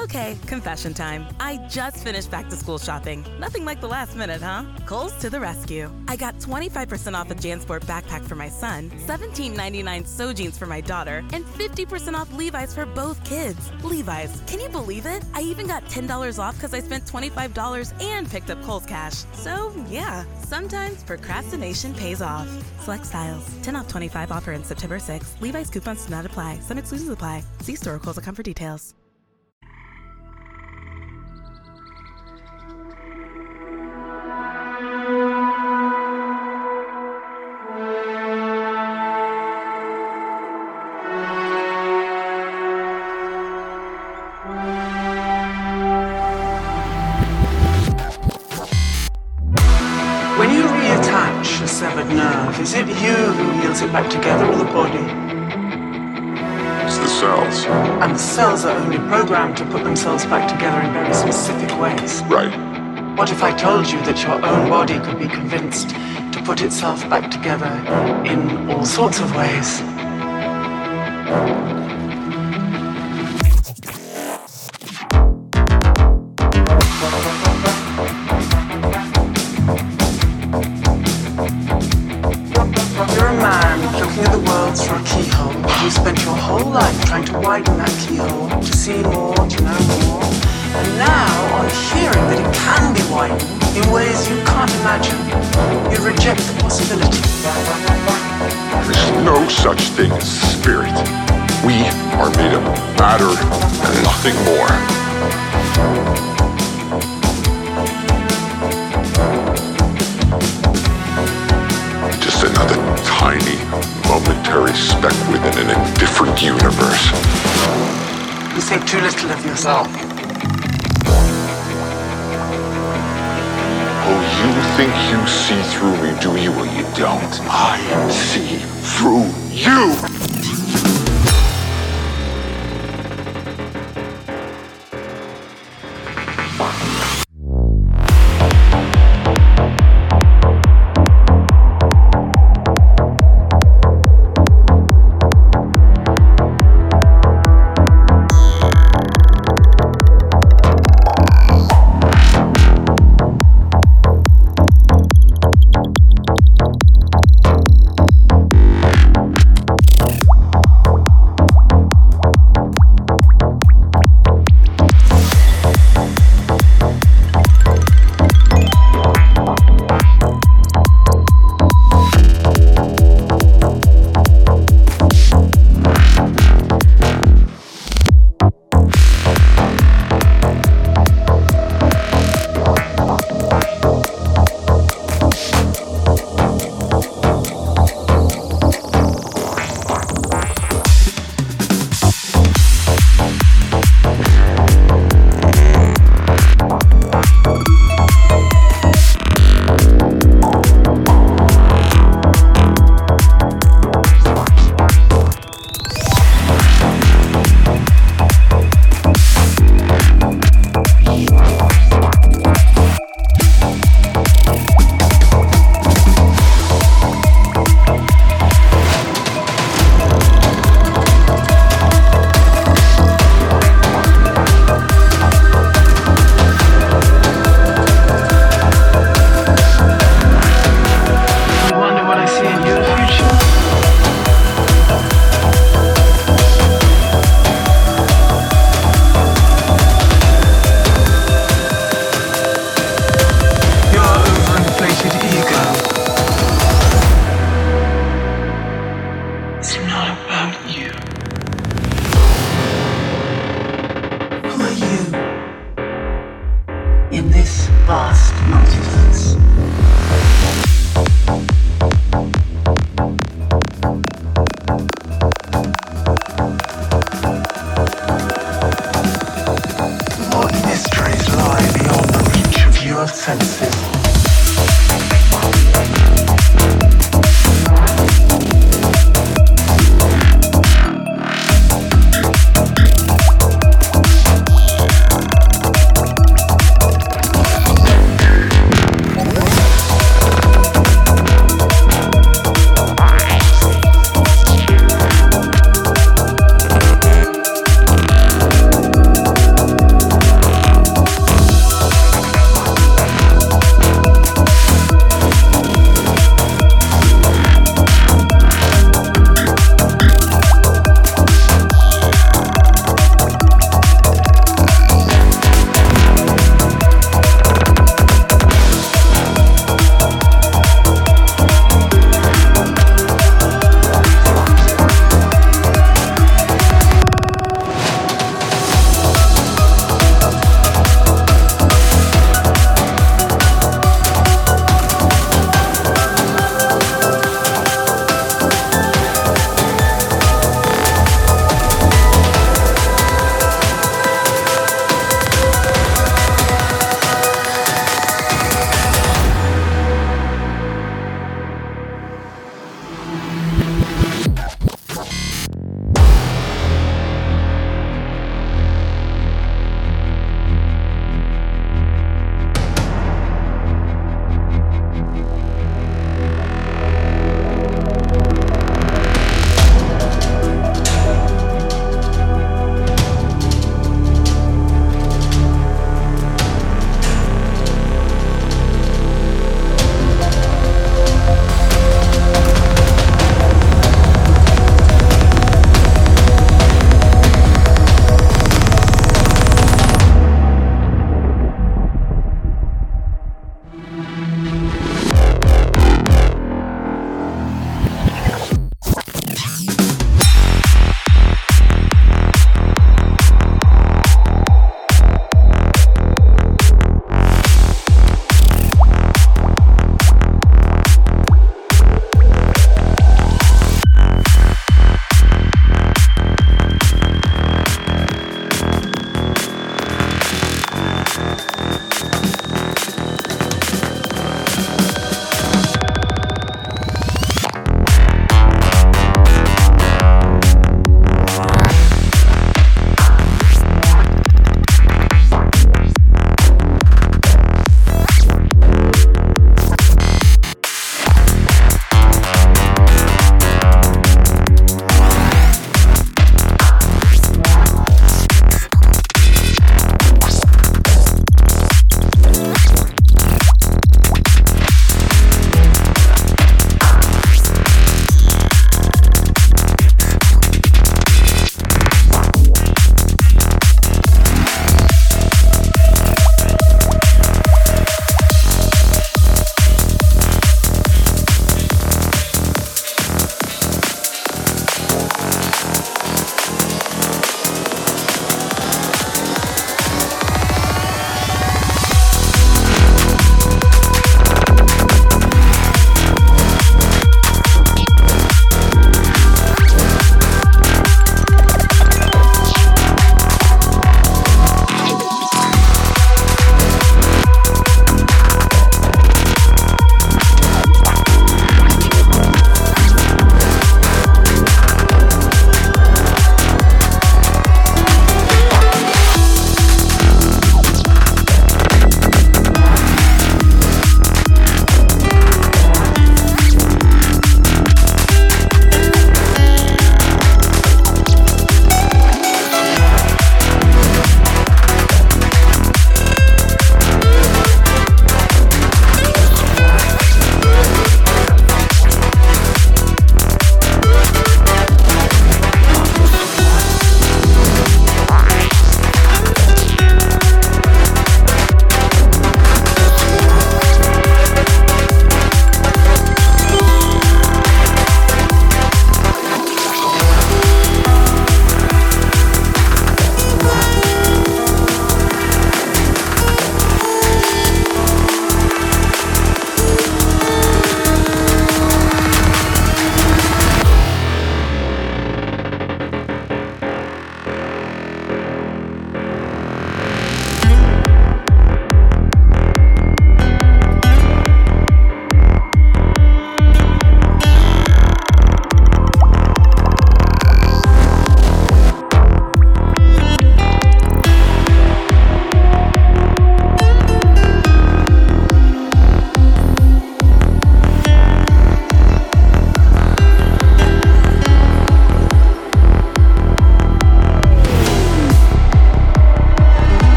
Okay, confession time. I just finished back to school shopping. Nothing like the last minute, huh? Kohl's to the rescue. I got 25% off a JanSport backpack for my son, $17.99 so jeans for my daughter, and 50% off Levi's for both kids. Levi's, can you believe it? I even got $10 off because I spent $25 and picked up Kohl's Cash. So, yeah, sometimes procrastination pays off. Select styles. 10 off 25 offer in September 6. Levi's coupons do not apply. Some exclusions apply. See store or Kohl's.com for details. Together or the body? It's the cells. And the cells are only programmed to put themselves back together in very specific ways. Right. What if I told you that your own body could be convinced to put itself back together in all sorts of ways? Universe. You say too little of yourself. Oh, you think you see through me, do you? Well, you don't. I see through! You